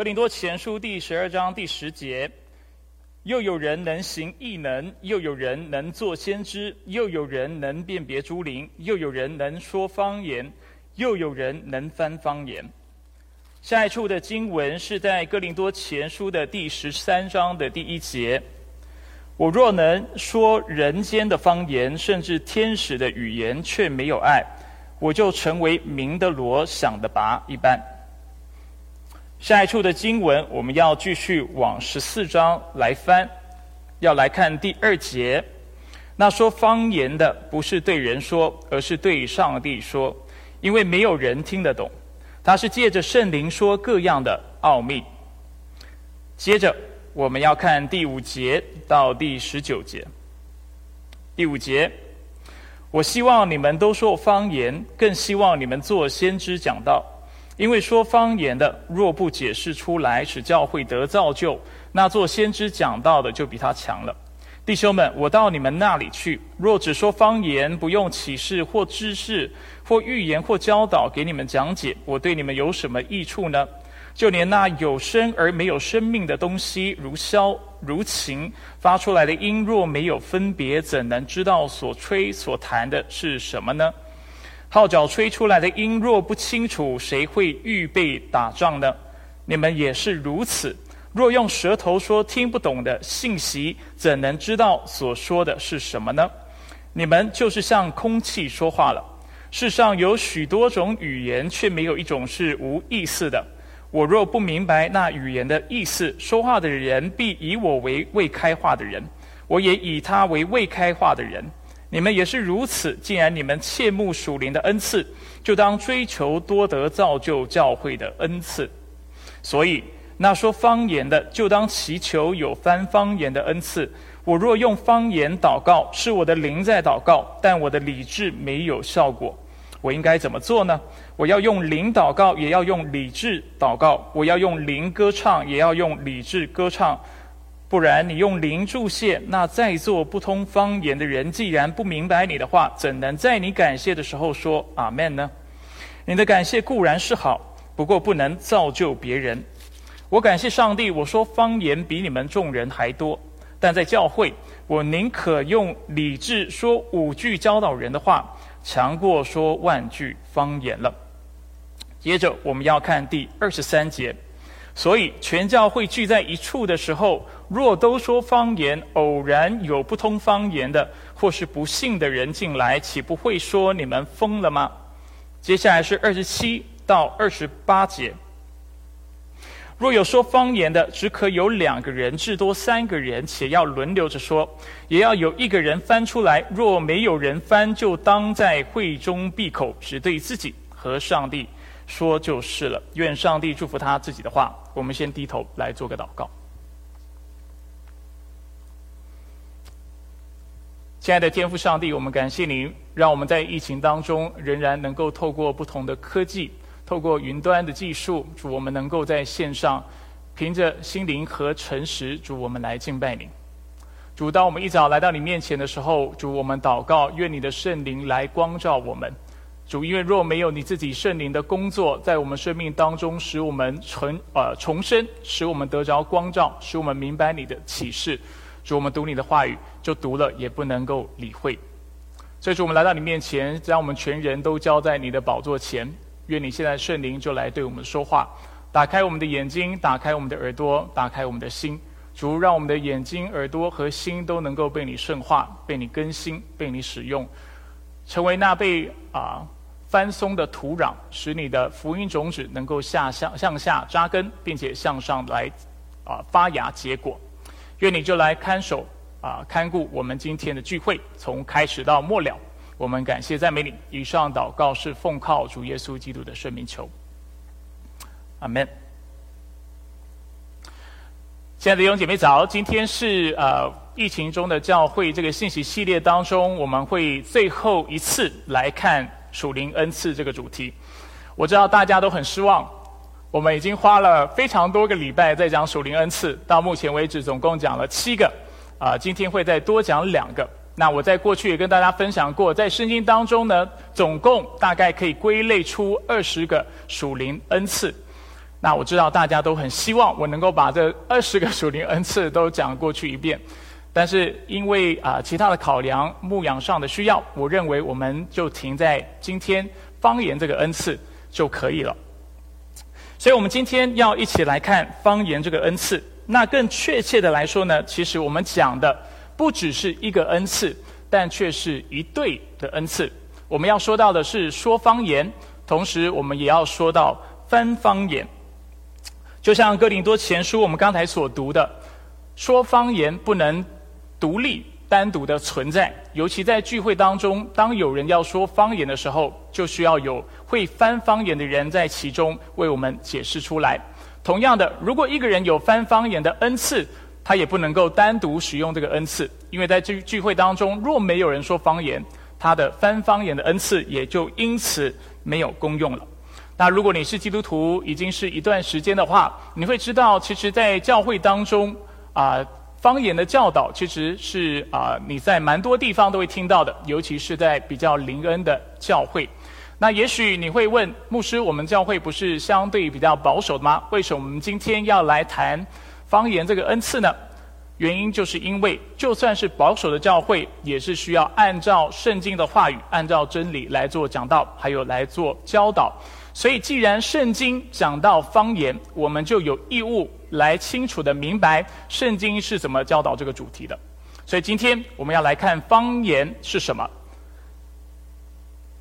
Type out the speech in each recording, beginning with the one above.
格林多前书第十二章第十节，又有人能行异能，又有人能做先知，又有人能辨别诸灵，又有人能说方言，又有人能翻方言。下一处的经文是在哥林多前书的第十三章的第一节。我若能说人间的方言，甚至天使的语言，却没有爱，我就成为明的罗，想的拔一般。下一处的经文，我们要继续往十四章来翻，要来看第二节。那说方言的，不是对人说，而是对上帝说，因为没有人听得懂。他是借着圣灵说各样的奥秘。接着，我们要看第五节到第十九节。第五节，我希望你们都说方言，更希望你们做先知讲道。因为说方言的，若不解释出来，使教会得造就，那做先知讲道的就比他强了。弟兄们，我到你们那里去，若只说方言，不用启示或知识或预言或教导给你们讲解，我对你们有什么益处呢？就连那有生而没有生命的东西，如箫、如琴发出来的音，若没有分别，怎能知道所吹所弹的是什么呢？号角吹出来的音若不清楚，谁会预备打仗呢？你们也是如此。若用舌头说听不懂的信息，怎能知道所说的是什么呢？你们就是像空气说话了。世上有许多种语言，却没有一种是无意思的。我若不明白那语言的意思，说话的人必以我为未开化的人，我也以他为未开化的人。你们也是如此。既然你们切慕属灵的恩赐，就当追求多得造就教会的恩赐。所以，那说方言的，就当祈求有翻方言的恩赐。我若用方言祷告，是我的灵在祷告，但我的理智没有效果。我应该怎么做呢？我要用灵祷告，也要用理智祷告；我要用灵歌唱，也要用理智歌唱。不然，你用灵注谢，那在座不通方言的人，既然不明白你的话，怎能在你感谢的时候说阿门呢？你的感谢固然是好，不过不能造就别人。我感谢上帝，我说方言比你们众人还多，但在教会，我宁可用理智说五句教导人的话，强过说万句方言了。接着，我们要看第二十三节。所以，全教会聚在一处的时候，若都说方言，偶然有不通方言的，或是不信的人进来，岂不会说你们疯了吗？接下来是二十七到二十八节。若有说方言的，只可有两个人，至多三个人，且要轮流着说，也要有一个人翻出来。若没有人翻，就当在会中闭口，只对自己和上帝。说就是了，愿上帝祝福他自己的话。我们先低头来做个祷告。亲爱的天父上帝，我们感谢您，让我们在疫情当中仍然能够透过不同的科技，透过云端的技术，主我们能够在线上凭着心灵和诚实，主我们来敬拜您。主，当我们一早来到你面前的时候，主我们祷告，愿你的圣灵来光照我们。主，因为若没有你自己圣灵的工作，在我们生命当中，使我们重呃重生，使我们得着光照，使我们明白你的启示。主，我们读你的话语，就读了也不能够理会。所以，主，我们来到你面前，将我们全人都交在你的宝座前。愿你现在圣灵就来对我们说话，打开我们的眼睛，打开我们的耳朵，打开我们的心。主，让我们的眼睛、耳朵和心都能够被你圣化，被你更新，被你使用，成为那被啊。翻松的土壤，使你的福音种子能够下向向下扎根，并且向上来啊发芽结果。愿你就来看守啊看顾我们今天的聚会，从开始到末了。我们感谢赞美你。以上祷告是奉靠主耶稣基督的圣名求。阿门。亲爱的弟兄姐妹早，今天是呃疫情中的教会这个信息系列当中，我们会最后一次来看。属灵恩赐这个主题，我知道大家都很失望。我们已经花了非常多个礼拜在讲属灵恩赐，到目前为止总共讲了七个，啊，今天会再多讲两个。那我在过去也跟大家分享过，在圣经当中呢，总共大概可以归类出二十个属灵恩赐。那我知道大家都很希望我能够把这二十个属灵恩赐都讲过去一遍，但是因为啊其他的考量、牧养上的需要，我认为我们就停在今天方言这个恩赐就可以了。所以我们今天要一起来看方言这个恩赐。那更确切的来说呢，其实我们讲的不只是一个恩赐，但却是一对的恩赐。我们要说到的是说方言，同时我们也要说到翻方言。就像哥林多前书我们刚才所读的，说方言不能独立单独的存在，尤其在聚会当中，当有人要说方言的时候，就需要有会翻方言的人在其中为我们解释出来。同样的，如果一个人有翻方言的恩赐，他也不能够单独使用这个恩赐，因为在聚聚会当中，若没有人说方言，他的翻方言的恩赐也就因此没有功用了。那如果你是基督徒，已经是一段时间的话，你会知道，其实，在教会当中，啊，方言的教导其实是啊，你在蛮多地方都会听到的，尤其是在比较灵恩的教会。那也许你会问，牧师，我们教会不是相对比较保守的吗？为什么我们今天要来谈方言这个恩赐呢？原因就是因为，就算是保守的教会，也是需要按照圣经的话语，按照真理来做讲道，还有来做教导。所以，既然圣经讲到方言，我们就有义务来清楚的明白圣经是怎么教导这个主题的。所以，今天我们要来看方言是什么。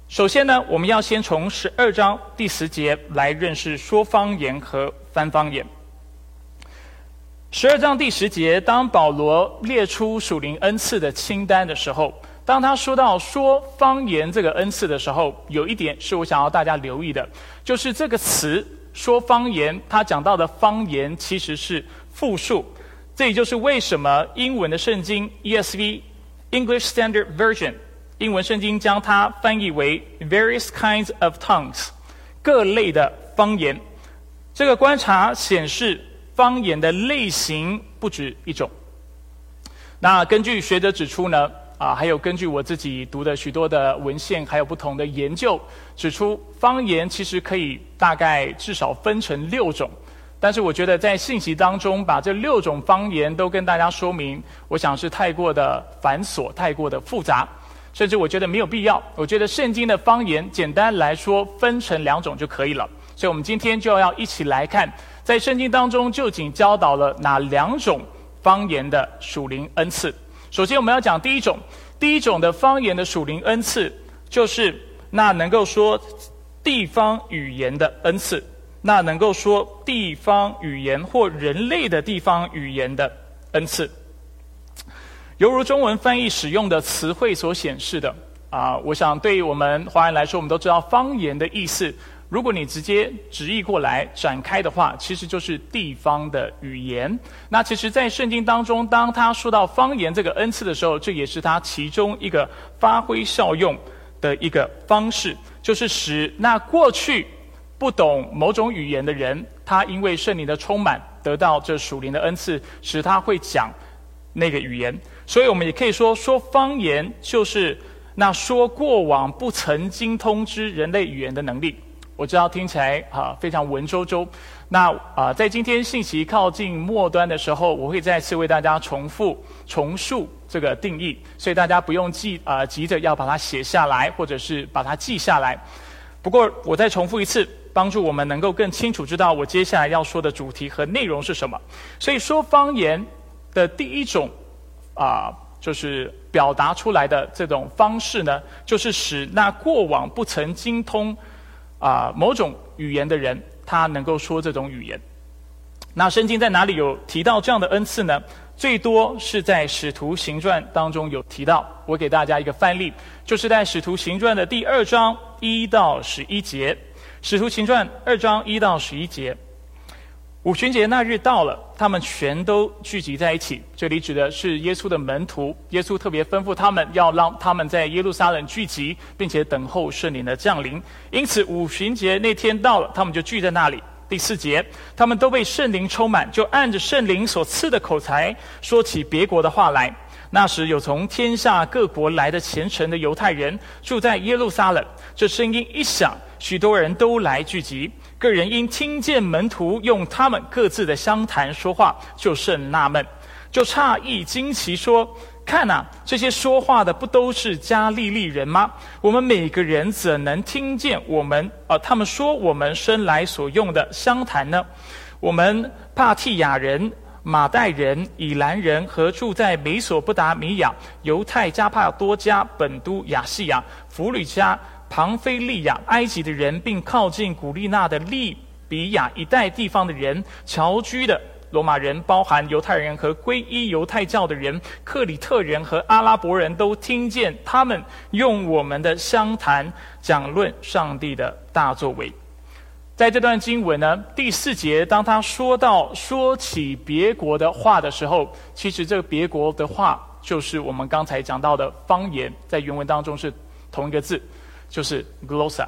首先呢，我们要先从十二章第十节来认识说方言和翻方言。十二章第十节，当保罗列出属灵恩赐的清单的时候。当他说到说方言这个恩赐的时候，有一点是我想要大家留意的，就是这个词说方言，他讲到的方言其实是复数。这也就是为什么英文的圣经 ESV English Standard Version 英文圣经将它翻译为 various kinds of tongues 各类的方言。这个观察显示，方言的类型不止一种。那根据学者指出呢？啊，还有根据我自己读的许多的文献，还有不同的研究指出，方言其实可以大概至少分成六种。但是我觉得在信息当中把这六种方言都跟大家说明，我想是太过的繁琐，太过的复杂，甚至我觉得没有必要。我觉得圣经的方言简单来说分成两种就可以了。所以我们今天就要一起来看，在圣经当中究竟教导了哪两种方言的属灵恩赐。首先，我们要讲第一种，第一种的方言的属灵恩赐，就是那能够说地方语言的恩赐，那能够说地方语言或人类的地方语言的恩赐。犹如中文翻译使用的词汇所显示的，啊，我想对于我们华人来说，我们都知道方言的意思。如果你直接直译过来展开的话，其实就是地方的语言。那其实，在圣经当中，当他说到方言这个恩赐的时候，这也是他其中一个发挥效用的一个方式，就是使那过去不懂某种语言的人，他因为圣灵的充满，得到这属灵的恩赐，使他会讲那个语言。所以我们也可以说，说方言就是那说过往不曾经通知人类语言的能力。我知道听起来啊非常文绉绉，那啊在今天信息靠近末端的时候，我会再次为大家重复重述这个定义，所以大家不用记啊急着要把它写下来，或者是把它记下来。不过我再重复一次，帮助我们能够更清楚知道我接下来要说的主题和内容是什么。所以说方言的第一种啊就是表达出来的这种方式呢，就是使那过往不曾精通。啊，某种语言的人，他能够说这种语言。那圣经在哪里有提到这样的恩赐呢？最多是在使徒行传当中有提到。我给大家一个范例，就是在使徒行传的第二章一到十一节。使徒行传二章一到十一节。五旬节那日到了，他们全都聚集在一起。这里指的是耶稣的门徒。耶稣特别吩咐他们要让他们在耶路撒冷聚集，并且等候圣灵的降临。因此，五旬节那天到了，他们就聚在那里。第四节，他们都被圣灵充满，就按着圣灵所赐的口才说起别国的话来。那时有从天下各国来的虔诚的犹太人住在耶路撒冷。这声音一响，许多人都来聚集。个人因听见门徒用他们各自的相谈说话，就甚纳闷，就诧异惊奇说：“看呐，这些说话的不都是加利利人吗？我们每个人怎能听见我们呃他们说我们生来所用的相谈呢？我们帕提亚人。”马代人、以兰人和住在美索不达米亚、犹太加帕多加、本都、亚细亚、弗吕加、庞菲利亚、埃及的人，并靠近古利纳的利比亚一带地方的人，侨居的罗马人，包含犹太人和皈依犹太教的人，克里特人和阿拉伯人都听见他们用我们的相谈讲论上帝的大作为。在这段经文呢，第四节，当他说到说起别国的话的时候，其实这个别国的话就是我们刚才讲到的方言，在原文当中是同一个字，就是 glossa。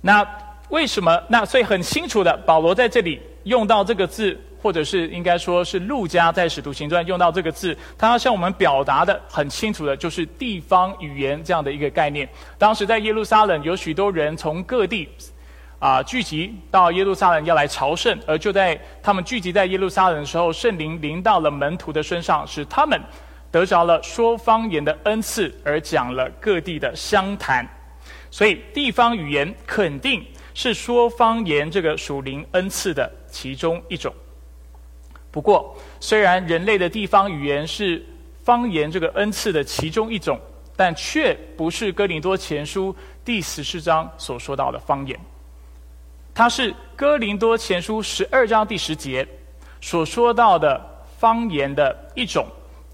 那为什么？那所以很清楚的，保罗在这里用到这个字，或者是应该说是路加在使徒行传用到这个字，他要向我们表达的很清楚的，就是地方语言这样的一个概念。当时在耶路撒冷有许多人从各地。啊，聚集到耶路撒冷要来朝圣，而就在他们聚集在耶路撒冷的时候，圣灵临到了门徒的身上，使他们得着了说方言的恩赐，而讲了各地的相谈。所以，地方语言肯定是说方言这个属灵恩赐的其中一种。不过，虽然人类的地方语言是方言这个恩赐的其中一种，但却不是哥林多前书第十四章所说到的方言。它是哥林多前书十二章第十节所说到的方言的一种，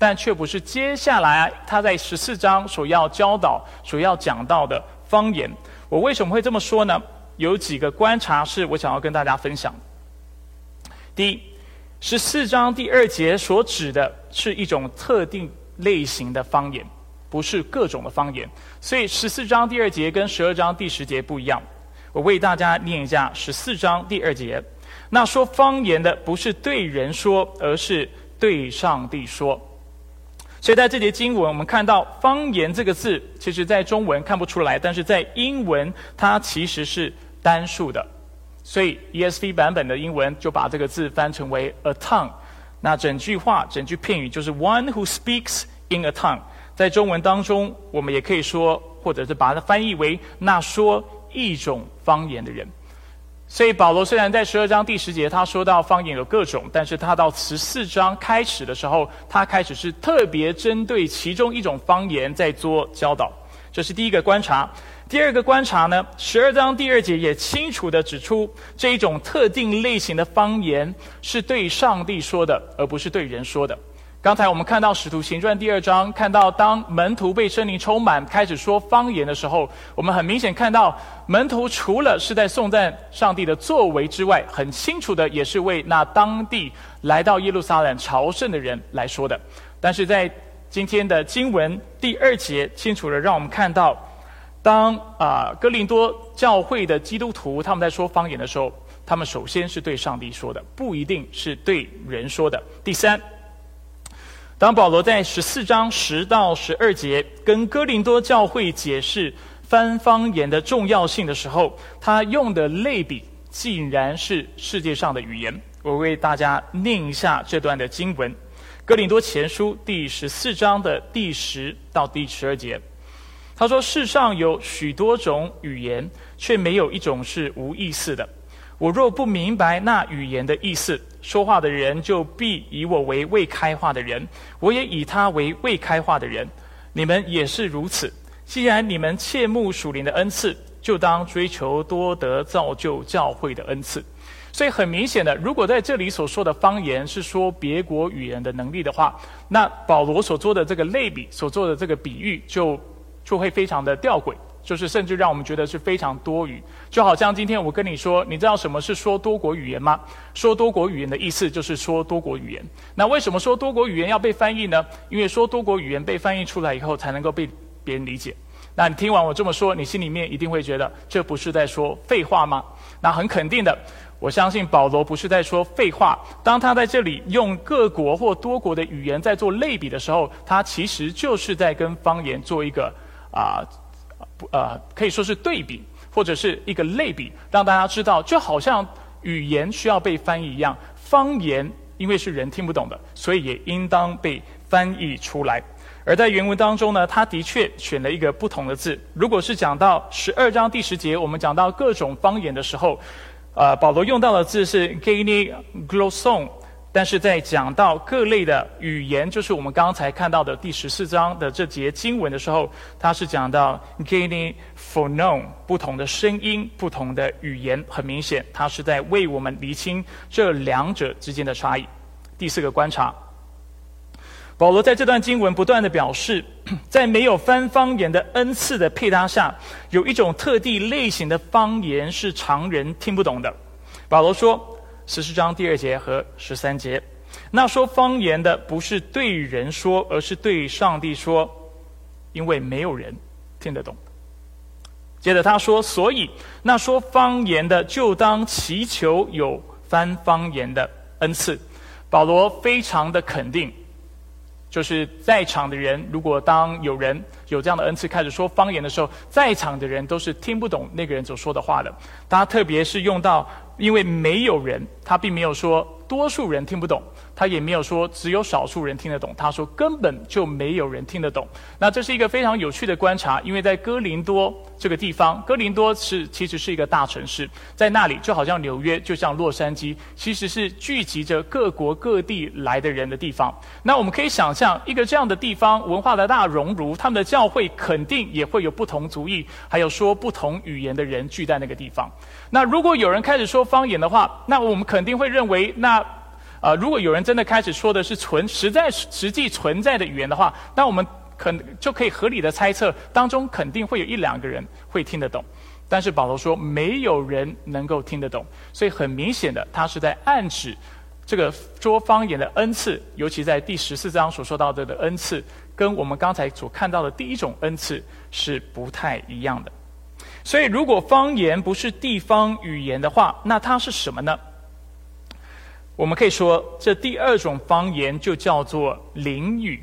但却不是接下来他在十四章所要教导、所要讲到的方言。我为什么会这么说呢？有几个观察是我想要跟大家分享。第一，十四章第二节所指的是一种特定类型的方言，不是各种的方言。所以十四章第二节跟十二章第十节不一样。我为大家念一下十四章第二节。那说方言的不是对人说，而是对上帝说。所以在这节经文，我们看到“方言”这个字，其实在中文看不出来，但是在英文它其实是单数的。所以 ESV 版本的英文就把这个字翻成为 “a tongue”。那整句话、整句片语就是 “one who speaks in a tongue”。在中文当中，我们也可以说，或者是把它翻译为“那说”。一种方言的人，所以保罗虽然在十二章第十节他说到方言有各种，但是他到十四章开始的时候，他开始是特别针对其中一种方言在做教导。这是第一个观察。第二个观察呢，十二章第二节也清楚的指出，这一种特定类型的方言是对上帝说的，而不是对人说的。刚才我们看到《使徒行传》第二章，看到当门徒被圣灵充满，开始说方言的时候，我们很明显看到门徒除了是在颂赞上帝的作为之外，很清楚的也是为那当地来到耶路撒冷朝圣的人来说的。但是在今天的经文第二节，清楚的让我们看到，当啊哥林多教会的基督徒他们在说方言的时候，他们首先是对上帝说的，不一定是对人说的。第三。当保罗在十四章十到十二节跟哥林多教会解释翻方言的重要性的时候，他用的类比竟然是世界上的语言。我为大家念一下这段的经文：哥林多前书第十四章的第十到第十二节。他说：“世上有许多种语言，却没有一种是无意思的。我若不明白那语言的意思。”说话的人就必以我为未开化的人，我也以他为未开化的人。你们也是如此。既然你们切慕属灵的恩赐，就当追求多得造就教会的恩赐。所以很明显的，如果在这里所说的方言是说别国语言的能力的话，那保罗所做的这个类比、所做的这个比喻，就就会非常的吊诡。就是甚至让我们觉得是非常多余，就好像今天我跟你说，你知道什么是说多国语言吗？说多国语言的意思就是说多国语言。那为什么说多国语言要被翻译呢？因为说多国语言被翻译出来以后，才能够被别人理解。那你听完我这么说，你心里面一定会觉得这不是在说废话吗？那很肯定的，我相信保罗不是在说废话。当他在这里用各国或多国的语言在做类比的时候，他其实就是在跟方言做一个啊。呃可以说是对比，或者是一个类比，让大家知道，就好像语言需要被翻译一样，方言因为是人听不懂的，所以也应当被翻译出来。而在原文当中呢，他的确选了一个不同的字。如果是讲到十二章第十节，我们讲到各种方言的时候，呃，保罗用到的字是 “geni glosson”，但是在讲到各类的语言，就是我们刚才看到的第十四章的这节经文的时候，他是讲到 gaining for known 不同的声音、不同的语言，很明显，他是在为我们厘清这两者之间的差异。第四个观察。保罗在这段经文不断的表示，在没有翻方言的恩赐的配搭下，有一种特地类型的方言是常人听不懂的。保罗说，十四章第二节和十三节，那说方言的不是对人说，而是对上帝说，因为没有人听得懂。接着他说，所以那说方言的就当祈求有翻方言的恩赐。保罗非常的肯定。就是在场的人，如果当有人有这样的恩赐开始说方言的时候，在场的人都是听不懂那个人所说的话的。他特别是用到，因为没有人，他并没有说多数人听不懂。他也没有说只有少数人听得懂，他说根本就没有人听得懂。那这是一个非常有趣的观察，因为在哥林多这个地方，哥林多是其实是一个大城市，在那里就好像纽约，就像洛杉矶，其实是聚集着各国各地来的人的地方。那我们可以想象，一个这样的地方，文化的大熔炉，他们的教会肯定也会有不同族裔，还有说不同语言的人聚在那个地方。那如果有人开始说方言的话，那我们肯定会认为那。啊，如果有人真的开始说的是存实在实际存在的语言的话，那我们可就可以合理的猜测，当中肯定会有一两个人会听得懂。但是保罗说没有人能够听得懂，所以很明显的，他是在暗指这个说方言的恩赐，尤其在第十四章所说到的的恩赐，跟我们刚才所看到的第一种恩赐是不太一样的。所以，如果方言不是地方语言的话，那它是什么呢？我们可以说，这第二种方言就叫做灵语，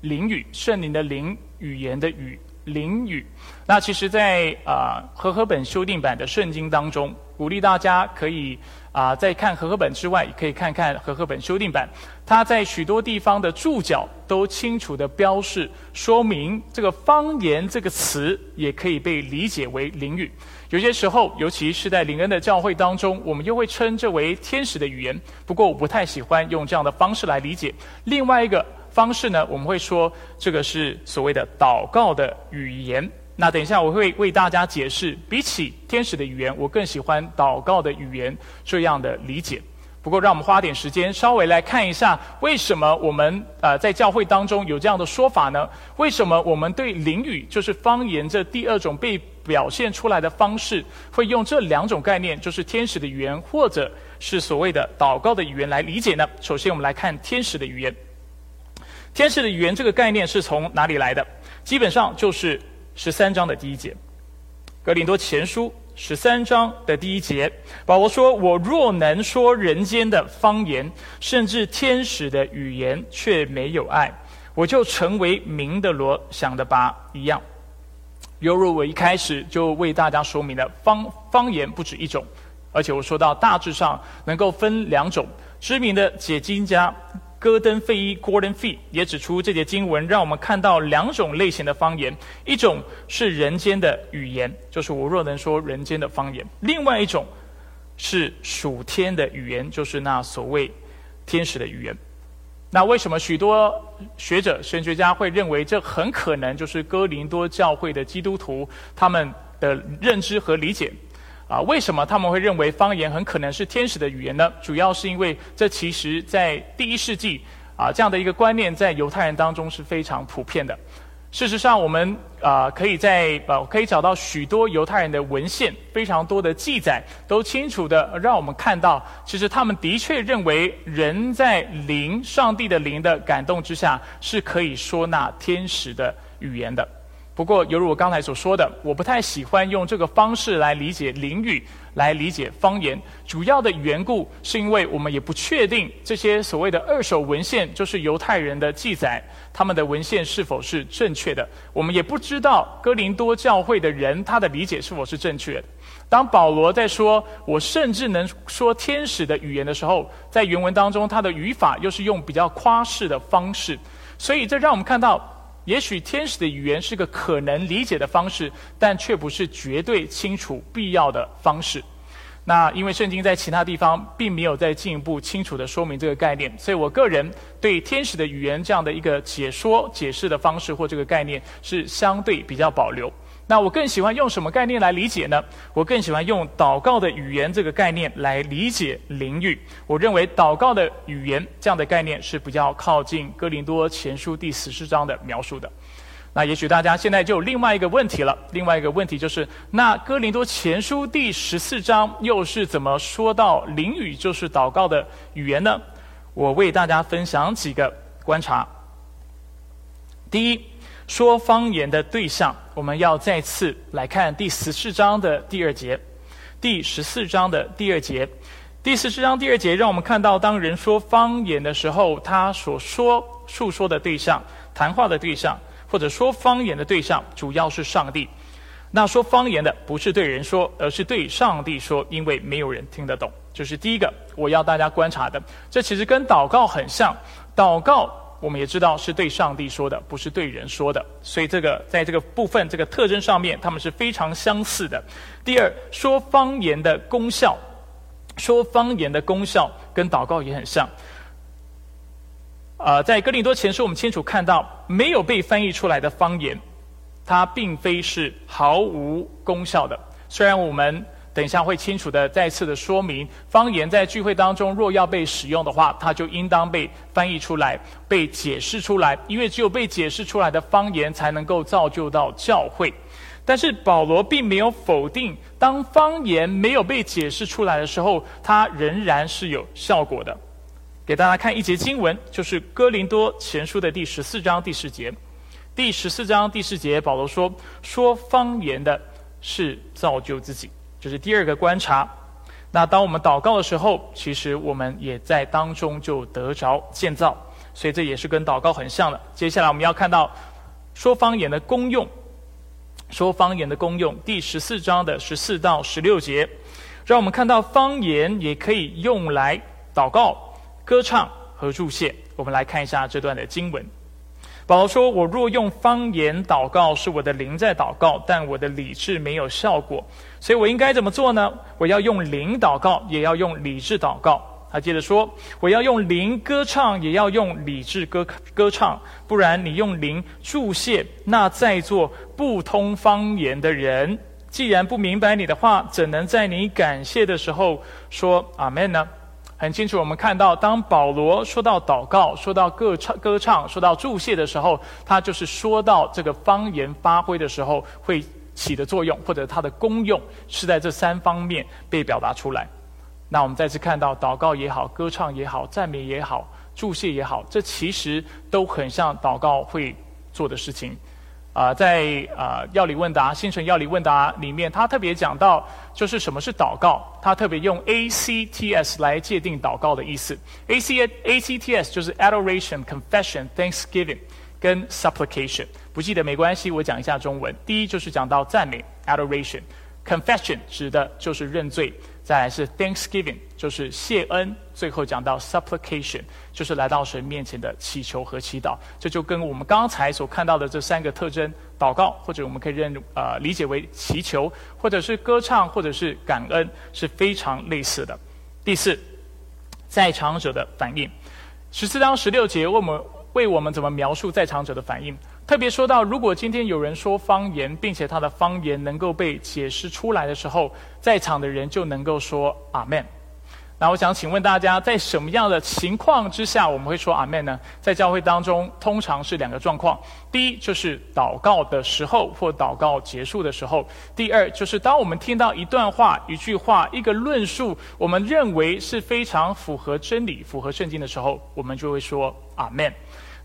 灵语，圣灵的灵，语言的语，灵语。那其实，在啊和合本修订版的圣经当中，鼓励大家可以啊在看和合本之外，也可以看看和合本修订版。它在许多地方的注脚都清楚的标示，说明这个方言这个词也可以被理解为灵语。有些时候，尤其是在灵恩的教会当中，我们又会称这为天使的语言。不过，我不太喜欢用这样的方式来理解。另外一个方式呢，我们会说这个是所谓的祷告的语言。那等一下我会为大家解释，比起天使的语言，我更喜欢祷告的语言这样的理解。不过，让我们花点时间，稍微来看一下，为什么我们呃在教会当中有这样的说法呢？为什么我们对灵语，就是方言这第二种被表现出来的方式，会用这两种概念，就是天使的语言，或者是所谓的祷告的语言来理解呢？首先，我们来看天使的语言。天使的语言这个概念是从哪里来的？基本上就是十三章的第一节，《格林多前书》。十三章的第一节，保罗说：“我若能说人间的方言，甚至天使的语言，却没有爱，我就成为明的罗想的拔一样。”犹如我一开始就为大家说明了，方方言不止一种，而且我说到大致上能够分两种。知名的解经家。戈登费伊 （Gordon Fee） 也指出，这节经文让我们看到两种类型的方言：一种是人间的语言，就是我若能说人间的方言；另外一种是属天的语言，就是那所谓天使的语言。那为什么许多学者、神学家会认为这很可能就是哥林多教会的基督徒他们的认知和理解？啊，为什么他们会认为方言很可能是天使的语言呢？主要是因为这其实在第一世纪啊，这样的一个观念在犹太人当中是非常普遍的。事实上，我们啊可以在呃可以找到许多犹太人的文献，非常多的记载都清楚的让我们看到，其实他们的确认为人在灵、上帝的灵的感动之下是可以说那天使的语言的。不过，犹如我刚才所说的，我不太喜欢用这个方式来理解灵语，来理解方言。主要的缘故是因为我们也不确定这些所谓的二手文献，就是犹太人的记载，他们的文献是否是正确的。我们也不知道哥林多教会的人他的理解是否是正确的。当保罗在说“我甚至能说天使的语言”的时候，在原文当中，他的语法又是用比较夸饰的方式，所以这让我们看到。也许天使的语言是个可能理解的方式，但却不是绝对清楚必要的方式。那因为圣经在其他地方并没有再进一步清楚的说明这个概念，所以我个人对天使的语言这样的一个解说、解释的方式或这个概念是相对比较保留。那我更喜欢用什么概念来理解呢？我更喜欢用祷告的语言这个概念来理解灵语。我认为祷告的语言这样的概念是比较靠近哥林多前书第十四章的描述的。那也许大家现在就有另外一个问题了。另外一个问题就是，那哥林多前书第十四章又是怎么说到灵语就是祷告的语言呢？我为大家分享几个观察。第一。说方言的对象，我们要再次来看第十四章的第二节。第十四章的第二节，第十四章第二节，让我们看到，当人说方言的时候，他所说诉说的对象、谈话的对象，或者说方言的对象，主要是上帝。那说方言的不是对人说，而是对上帝说，因为没有人听得懂。这是第一个我要大家观察的。这其实跟祷告很像，祷告。我们也知道是对上帝说的，不是对人说的，所以这个在这个部分这个特征上面，他们是非常相似的。第二，说方言的功效，说方言的功效跟祷告也很像。啊，在哥林多前书，我们清楚看到，没有被翻译出来的方言，它并非是毫无功效的。虽然我们。等一下会清楚的再次的说明，方言在聚会当中若要被使用的话，它就应当被翻译出来、被解释出来，因为只有被解释出来的方言才能够造就到教会。但是保罗并没有否定，当方言没有被解释出来的时候，它仍然是有效果的。给大家看一节经文，就是哥林多前书的第十四章第四节。第十四章第四节，保罗说：“说方言的是造就自己。”这是第二个观察。那当我们祷告的时候，其实我们也在当中就得着建造，所以这也是跟祷告很像的。接下来我们要看到说方言的功用，说方言的功用，第十四章的十四到十六节，让我们看到方言也可以用来祷告、歌唱和祝谢。我们来看一下这段的经文。保罗说：“我若用方言祷告，是我的灵在祷告，但我的理智没有效果。所以我应该怎么做呢？我要用灵祷告，也要用理智祷告。”他接着说：“我要用灵歌唱，也要用理智歌歌唱。不然，你用灵祝谢那在座不通方言的人，既然不明白你的话，怎能在你感谢的时候说阿门呢？”很清楚，我们看到，当保罗说到祷告、说到歌唱、歌唱、说到祝谢的时候，他就是说到这个方言发挥的时候会起的作用，或者它的功用是在这三方面被表达出来。那我们再次看到，祷告也好，歌唱也好，赞美也好，祝谢也好，这其实都很像祷告会做的事情。啊，在啊药理问答、新城药理问答里面，他特别讲到，就是什么是祷告，他特别用 A C T S 来界定祷告的意思。A C A C T S 就是 Adoration、Confession、Thanksgiving 跟 Supplication。不记得没关系，我讲一下中文。第一就是讲到赞美 Adoration，Confession 指的就是认罪。再来是 Thanksgiving，就是谢恩；最后讲到 Supplication，就是来到神面前的祈求和祈祷。这就跟我们刚才所看到的这三个特征——祷告，或者我们可以认呃理解为祈求，或者是歌唱，或者是感恩，是非常类似的。第四，在场者的反应。十四章十六节，为我们为我们怎么描述在场者的反应？特别说到，如果今天有人说方言，并且他的方言能够被解释出来的时候，在场的人就能够说阿门。那我想请问大家，在什么样的情况之下我们会说阿门呢？在教会当中，通常是两个状况：第一，就是祷告的时候或祷告结束的时候；第二，就是当我们听到一段话、一句话、一个论述，我们认为是非常符合真理、符合圣经的时候，我们就会说阿门。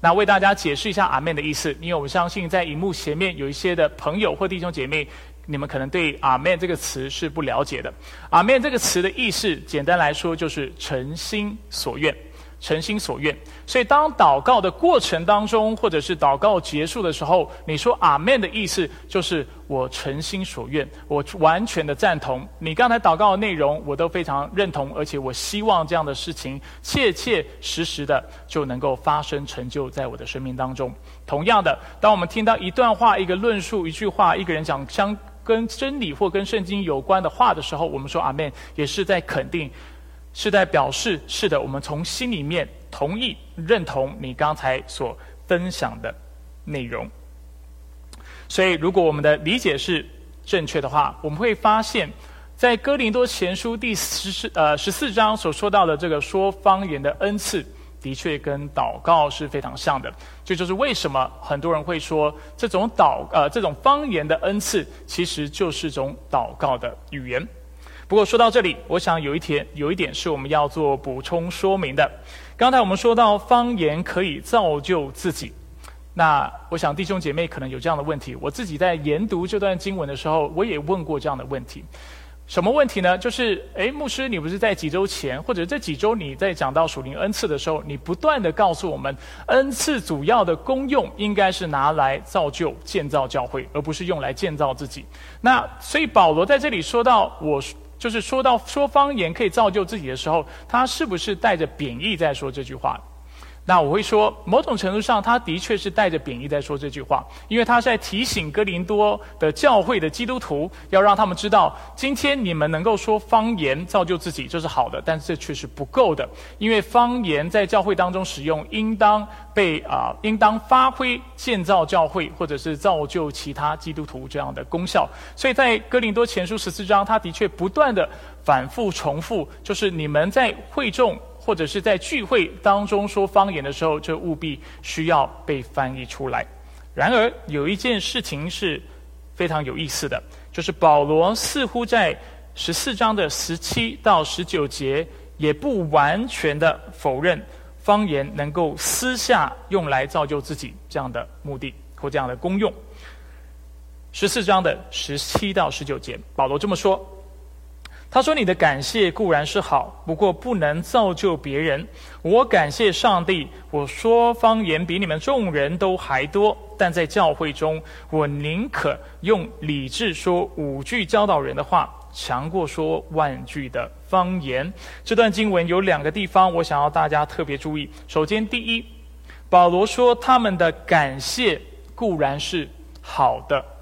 那为大家解释一下“阿门”的意思，因为我相信在荧幕前面有一些的朋友或弟兄姐妹，你们可能对“阿门”这个词是不了解的。“阿门”这个词的意思，简单来说就是诚心所愿。诚心所愿，所以当祷告的过程当中，或者是祷告结束的时候，你说阿门的意思就是我诚心所愿，我完全的赞同你刚才祷告的内容，我都非常认同，而且我希望这样的事情切切实实的就能够发生成就在我的生命当中。同样的，当我们听到一段话、一个论述、一句话、一个人讲相跟真理或跟圣经有关的话的时候，我们说阿门，也是在肯定。是在表示是的，我们从心里面同意认同你刚才所分享的内容。所以，如果我们的理解是正确的话，我们会发现，在哥林多前书第十四呃十四章所说到的这个说方言的恩赐，的确跟祷告是非常像的。这就是为什么很多人会说，这种祷呃这种方言的恩赐，其实就是种祷告的语言。不过说到这里，我想有一点有一点是我们要做补充说明的。刚才我们说到方言可以造就自己，那我想弟兄姐妹可能有这样的问题。我自己在研读这段经文的时候，我也问过这样的问题。什么问题呢？就是，诶，牧师，你不是在几周前，或者这几周你在讲到属灵恩赐的时候，你不断的告诉我们，恩赐主要的功用应该是拿来造就、建造教会，而不是用来建造自己。那所以保罗在这里说到我。就是说到说方言可以造就自己的时候，他是不是带着贬义在说这句话？那我会说，某种程度上，他的确是带着贬义在说这句话，因为他在提醒哥林多的教会的基督徒，要让他们知道，今天你们能够说方言造就自己，这是好的，但是这却是不够的，因为方言在教会当中使用，应当被啊，应当发挥建造教会或者是造就其他基督徒这样的功效。所以在哥林多前书十四章，他的确不断的反复重复，就是你们在会众。或者是在聚会当中说方言的时候，这务必需要被翻译出来。然而，有一件事情是非常有意思的，就是保罗似乎在十四章的十七到十九节，也不完全的否认方言能够私下用来造就自己这样的目的或这样的功用。十四章的十七到十九节，保罗这么说。他说：“你的感谢固然是好，不过不能造就别人。我感谢上帝，我说方言比你们众人都还多。但在教会中，我宁可用理智说五句教导人的话，强过说万句的方言。”这段经文有两个地方，我想要大家特别注意。首先，第一，保罗说他们的感谢固然是好的。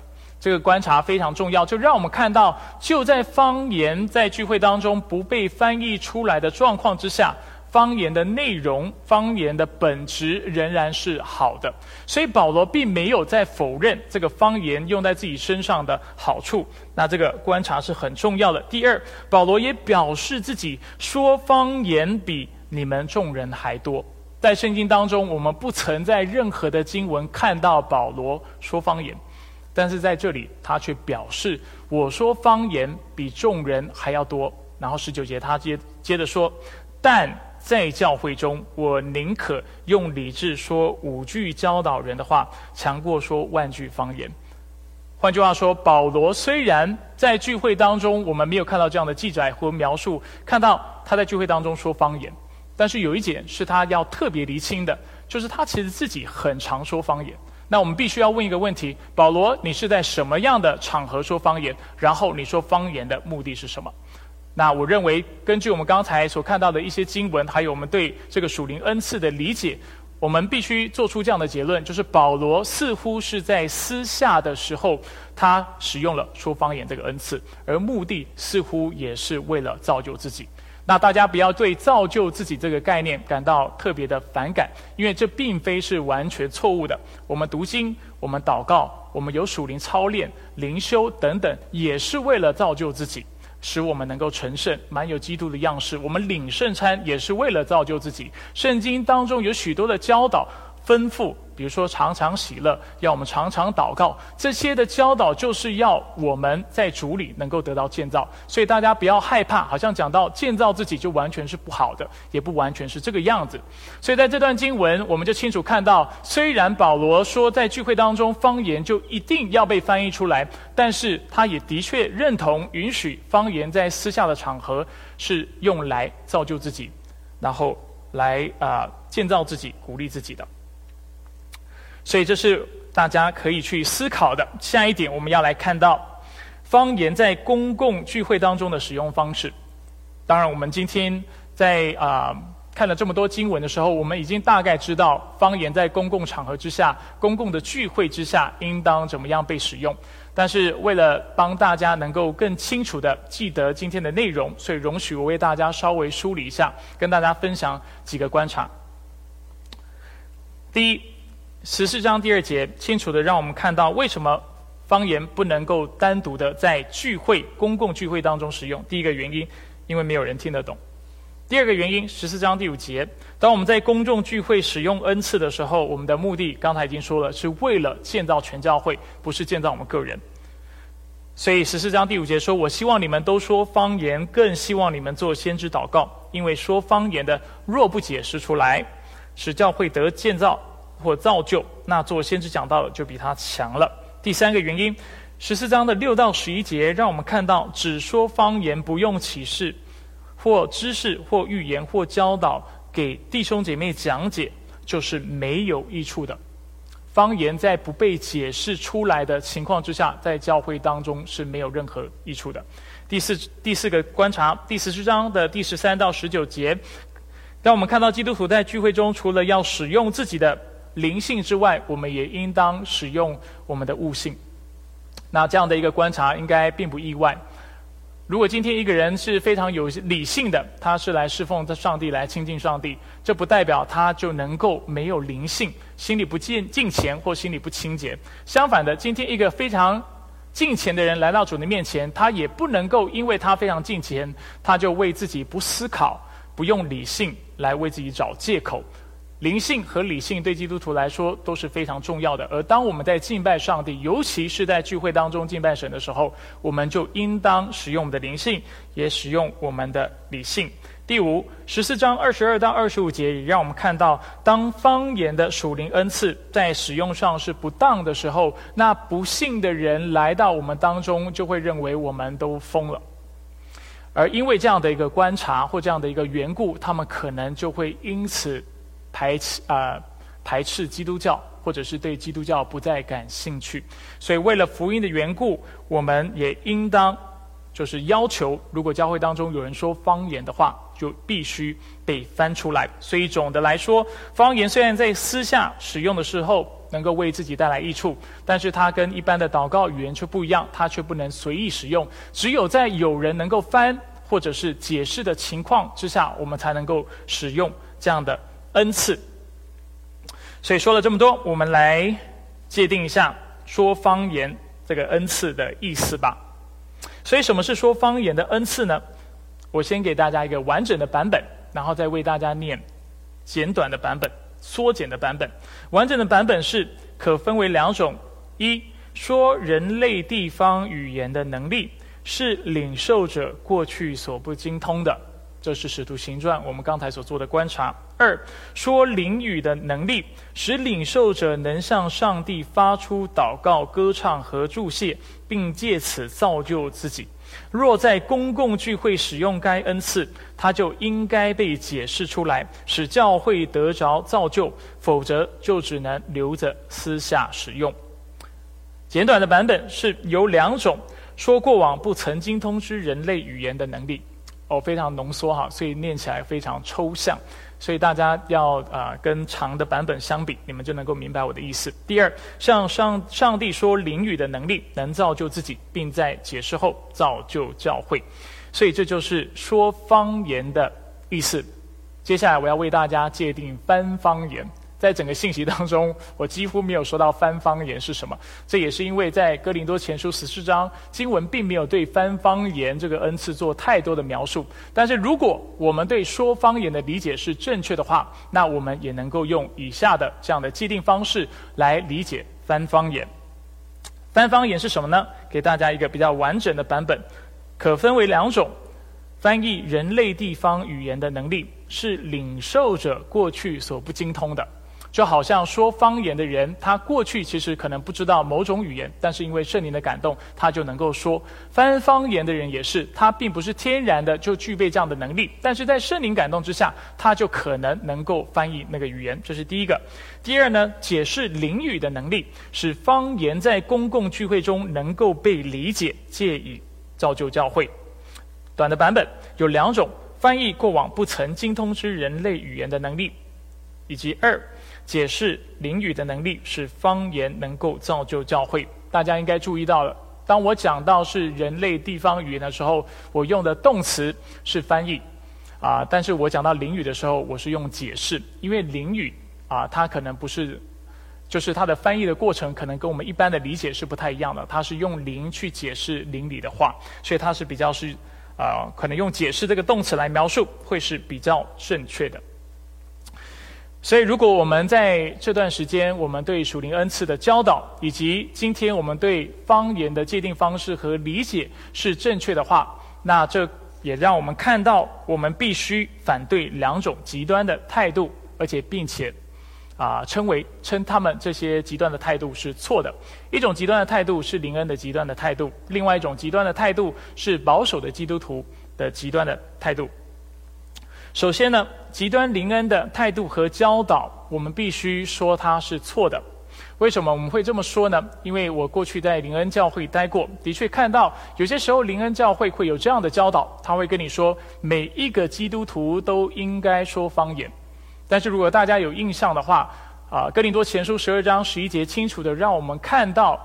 这个观察非常重要，就让我们看到，就在方言在聚会当中不被翻译出来的状况之下，方言的内容、方言的本质仍然是好的。所以保罗并没有在否认这个方言用在自己身上的好处。那这个观察是很重要的。第二，保罗也表示自己说方言比你们众人还多。在圣经当中，我们不曾在任何的经文看到保罗说方言。但是在这里，他却表示：“我说方言比众人还要多。”然后十九节，他接接着说：“但在教会中，我宁可用理智说五句教导人的话，强过说万句方言。”换句话说，保罗虽然在聚会当中，我们没有看到这样的记载或描述，看到他在聚会当中说方言，但是有一点是他要特别厘清的，就是他其实自己很常说方言。那我们必须要问一个问题：保罗，你是在什么样的场合说方言？然后你说方言的目的是什么？那我认为，根据我们刚才所看到的一些经文，还有我们对这个属灵恩赐的理解，我们必须做出这样的结论：就是保罗似乎是在私下的时候，他使用了说方言这个恩赐，而目的似乎也是为了造就自己。那大家不要对造就自己这个概念感到特别的反感，因为这并非是完全错误的。我们读经，我们祷告，我们有属灵操练、灵修等等，也是为了造就自己，使我们能够成圣，满有基督的样式。我们领圣餐也是为了造就自己。圣经当中有许多的教导、吩咐，比如说常常喜乐，要我们常常祷告，这些的教导就是要我们在主里能够得到建造。所以大家不要害怕，好像讲到建造自己就完全是不好的，也不完全是这个样子。所以在这段经文，我们就清楚看到，虽然保罗说在聚会当中方言就一定要被翻译出来，但是他也的确认同允许方言在私下的场合是用来造就自己，然后来啊建造自己、鼓励自己的。所以这是大家可以去思考的。下一点，我们要来看到方言在公共聚会当中的使用方式。当然，我们今天在啊看了这么多经文的时候，我们已经大概知道方言在公共场合之下、公共的聚会之下应当怎么样被使用。但是，为了帮大家能够更清楚的记得今天的内容，所以容许我为大家稍微梳理一下，跟大家分享几个观察。第一。十四章第二节清楚的让我们看到为什么方言不能够单独的在聚会、公共聚会当中使用。第一个原因，因为没有人听得懂；第二个原因，十四章第五节，当我们在公众聚会使用恩赐的时候，我们的目的刚才已经说了，是为了建造全教会，不是建造我们个人。所以十四章第五节说：“我希望你们都说方言，更希望你们做先知祷告，因为说方言的若不解释出来，使教会得建造。”或造就，那做先知讲到了就比他强了。第三个原因，十四章的六到十一节让我们看到，只说方言不用启示，或知识，或预言，或教导给弟兄姐妹讲解，就是没有益处的。方言在不被解释出来的情况之下，在教会当中是没有任何益处的。第四第四个观察，第十四章的第十三到十九节，让我们看到基督徒在聚会中，除了要使用自己的。灵性之外，我们也应当使用我们的悟性。那这样的一个观察应该并不意外。如果今天一个人是非常有理性的，他是来侍奉上帝、来亲近上帝，这不代表他就能够没有灵性，心里不敬敬虔或心里不清洁。相反的，今天一个非常敬虔的人来到主的面前，他也不能够因为他非常敬虔，他就为自己不思考、不用理性来为自己找借口。灵性和理性对基督徒来说都是非常重要的，而当我们在敬拜上帝，尤其是在聚会当中敬拜神的时候，我们就应当使用我们的灵性，也使用我们的理性。第五十四章二十二到二十五节也让我们看到，当方言的属灵恩赐在使用上是不当的时候，那不幸的人来到我们当中，就会认为我们都疯了，而因为这样的一个观察或这样的一个缘故，他们可能就会因此。排斥啊，排斥基督教，或者是对基督教不再感兴趣。所以，为了福音的缘故，我们也应当就是要求，如果教会当中有人说方言的话，就必须被翻出来。所以，总的来说，方言虽然在私下使用的时候能够为自己带来益处，但是它跟一般的祷告语言却不一样，它却不能随意使用。只有在有人能够翻或者是解释的情况之下，我们才能够使用这样的。恩赐，所以说了这么多，我们来界定一下说方言这个恩赐的意思吧。所以，什么是说方言的恩赐呢？我先给大家一个完整的版本，然后再为大家念简短的版本、缩减的版本。完整的版本是可分为两种：一说人类地方语言的能力是领受者过去所不精通的。这是使徒行传我们刚才所做的观察。二说灵语的能力，使领受者能向上帝发出祷告、歌唱和祝谢，并借此造就自己。若在公共聚会使用该恩赐，它就应该被解释出来，使教会得着造就；否则，就只能留着私下使用。简短的版本是有两种：说过往不曾经通知人类语言的能力。哦，非常浓缩哈，所以念起来非常抽象，所以大家要啊跟长的版本相比，你们就能够明白我的意思。第二，像上上帝说灵语的能力能造就自己，并在解释后造就教会，所以这就是说方言的意思。接下来我要为大家界定翻方言在整个信息当中，我几乎没有说到翻方言是什么。这也是因为在哥林多前书十四章经文并没有对翻方言这个恩赐做太多的描述。但是如果我们对说方言的理解是正确的话，那我们也能够用以下的这样的既定方式来理解翻方言。翻方言是什么呢？给大家一个比较完整的版本，可分为两种。翻译人类地方语言的能力是领受者过去所不精通的，就好像说方言的人，他过去其实可能不知道某种语言，但是因为圣灵的感动，他就能够说。翻方言的人也是，他并不是天然的就具备这样的能力，但是在圣灵感动之下，他就可能能够翻译那个语言。这是第一个。第二呢，解释灵语的能力，使方言在公共聚会中能够被理解，借以造就教会。短的版本有两种：翻译过往不曾精通之人类语言的能力，以及二解释灵语的能力，是方言能够造就教会。大家应该注意到了，当我讲到是人类地方语言的时候，我用的动词是翻译，啊，但是我讲到灵语的时候，我是用解释，因为灵语啊，它可能不是，就是它的翻译的过程可能跟我们一般的理解是不太一样的，它是用灵去解释灵里的话，所以它是比较是。啊，可能用解释这个动词来描述会是比较正确的。所以，如果我们在这段时间，我们对属灵恩赐的教导，以及今天我们对方言的界定方式和理解是正确的话，那这也让我们看到，我们必须反对两种极端的态度，而且并且。啊，称为称他们这些极端的态度是错的。一种极端的态度是林恩的极端的态度，另外一种极端的态度是保守的基督徒的极端的态度。首先呢，极端林恩的态度和教导，我们必须说它是错的。为什么我们会这么说呢？因为我过去在林恩教会待过，的确看到有些时候林恩教会会有这样的教导，他会跟你说，每一个基督徒都应该说方言。但是如果大家有印象的话，啊，哥林多前书十二章十一节清楚的让我们看到，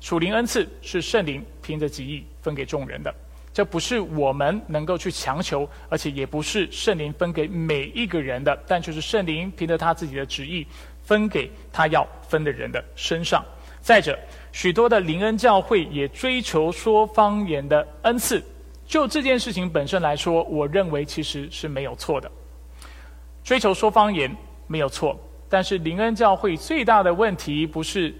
属灵恩赐是圣灵凭着己意分给众人的，这不是我们能够去强求，而且也不是圣灵分给每一个人的，但就是圣灵凭着他自己的旨意分给他要分的人的身上。再者，许多的灵恩教会也追求说方言的恩赐，就这件事情本身来说，我认为其实是没有错的。追求说方言没有错，但是灵恩教会最大的问题不是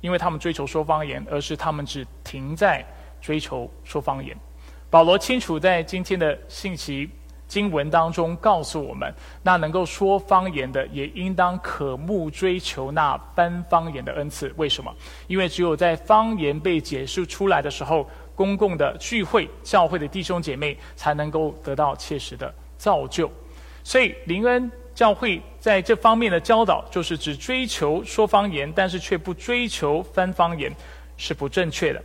因为他们追求说方言，而是他们只停在追求说方言。保罗清楚在今天的信息经文当中告诉我们，那能够说方言的也应当渴慕追求那翻方言的恩赐。为什么？因为只有在方言被解释出来的时候，公共的聚会、教会的弟兄姐妹才能够得到切实的造就。所以，林恩教会在这方面的教导，就是只追求说方言，但是却不追求翻方言，是不正确的。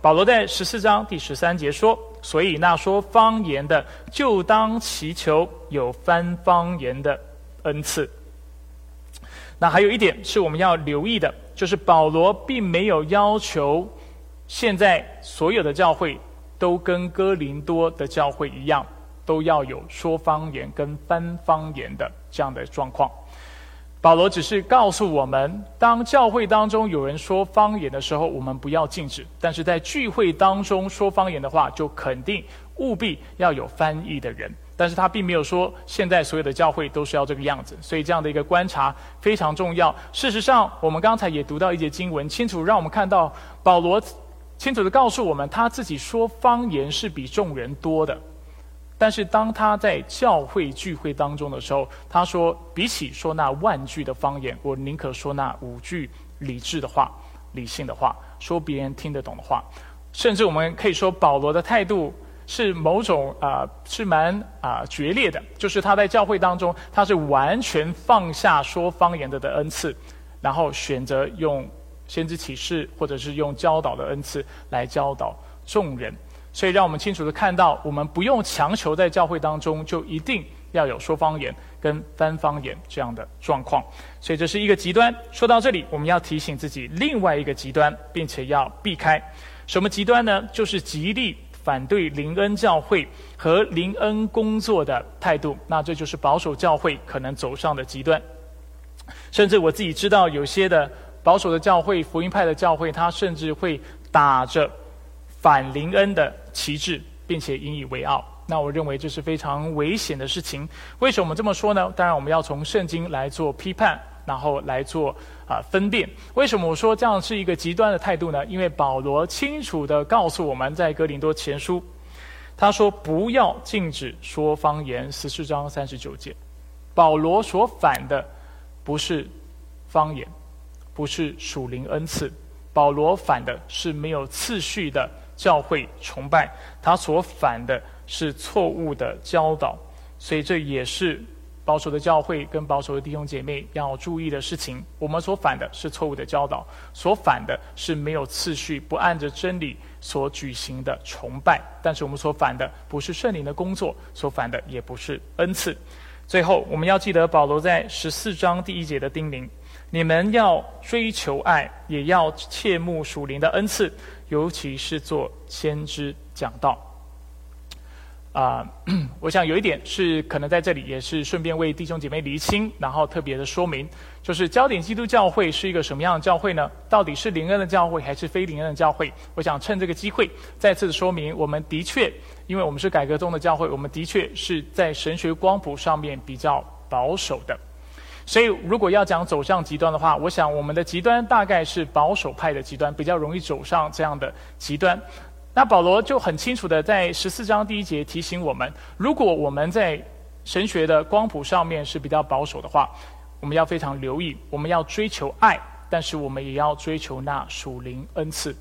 保罗在十四章第十三节说：“所以那说方言的，就当祈求有翻方言的恩赐。”那还有一点是我们要留意的，就是保罗并没有要求现在所有的教会都跟哥林多的教会一样。都要有说方言跟翻方言的这样的状况。保罗只是告诉我们，当教会当中有人说方言的时候，我们不要禁止；但是在聚会当中说方言的话，就肯定务必要有翻译的人。但是他并没有说现在所有的教会都是要这个样子，所以这样的一个观察非常重要。事实上，我们刚才也读到一节经文，清楚让我们看到保罗清楚的告诉我们，他自己说方言是比众人多的。但是当他在教会聚会当中的时候，他说：“比起说那万句的方言，我宁可说那五句理智的话、理性的话，说别人听得懂的话。”甚至我们可以说，保罗的态度是某种啊，是蛮啊决裂的。就是他在教会当中，他是完全放下说方言的的恩赐，然后选择用先知启示或者是用教导的恩赐来教导众人。所以，让我们清楚的看到，我们不用强求在教会当中就一定要有说方言跟翻方言这样的状况。所以，这是一个极端。说到这里，我们要提醒自己另外一个极端，并且要避开什么极端呢？就是极力反对林恩教会和林恩工作的态度。那这就是保守教会可能走上的极端。甚至我自己知道，有些的保守的教会、福音派的教会，他甚至会打着反灵恩的旗帜，并且引以为傲。那我认为这是非常危险的事情。为什么这么说呢？当然，我们要从圣经来做批判，然后来做啊分辨。为什么我说这样是一个极端的态度呢？因为保罗清楚的告诉我们在哥林多前书，他说不要禁止说方言，十四章三十九节。保罗所反的不是方言，不是属灵恩赐。保罗反的是没有次序的教会崇拜，他所反的。是错误的教导，所以这也是保守的教会跟保守的弟兄姐妹要注意的事情。我们所反的是错误的教导，所反的是没有次序、不按着真理所举行的崇拜。但是我们所反的不是圣灵的工作，所反的也不是恩赐。最后，我们要记得保罗在十四章第一节的叮咛：你们要追求爱，也要切慕属灵的恩赐，尤其是做先知讲道。啊，我想有一点是可能在这里也是顺便为弟兄姐妹厘清，然后特别的说明，就是焦点基督教会是一个什么样的教会呢？到底是灵恩的教会还是非灵恩的教会？我想趁这个机会再次说明，我们的确，因为我们是改革中的教会，我们的确是在神学光谱上面比较保守的。所以，如果要讲走向极端的话，我想我们的极端大概是保守派的极端，比较容易走上这样的极端。那保罗就很清楚的在十四章第一节提醒我们：如果我们在神学的光谱上面是比较保守的话，我们要非常留意，我们要追求爱，但是我们也要追求那属灵恩赐。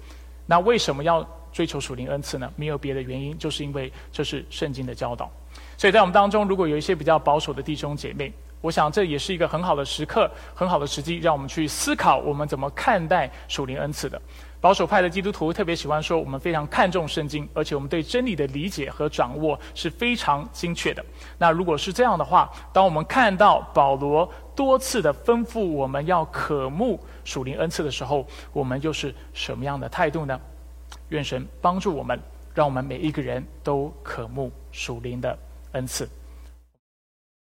那为什么要追求属灵恩赐呢？没有别的原因，就是因为这是圣经的教导。所以在我们当中，如果有一些比较保守的弟兄姐妹，我想这也是一个很好的时刻，很好的时机，让我们去思考我们怎么看待属灵恩赐的。保守派的基督徒特别喜欢说，我们非常看重圣经，而且我们对真理的理解和掌握是非常精确的。那如果是这样的话，当我们看到保罗多次的吩咐我们要渴慕属灵恩赐的时候，我们又是什么样的态度呢？愿神帮助我们，让我们每一个人都渴慕属灵的恩赐。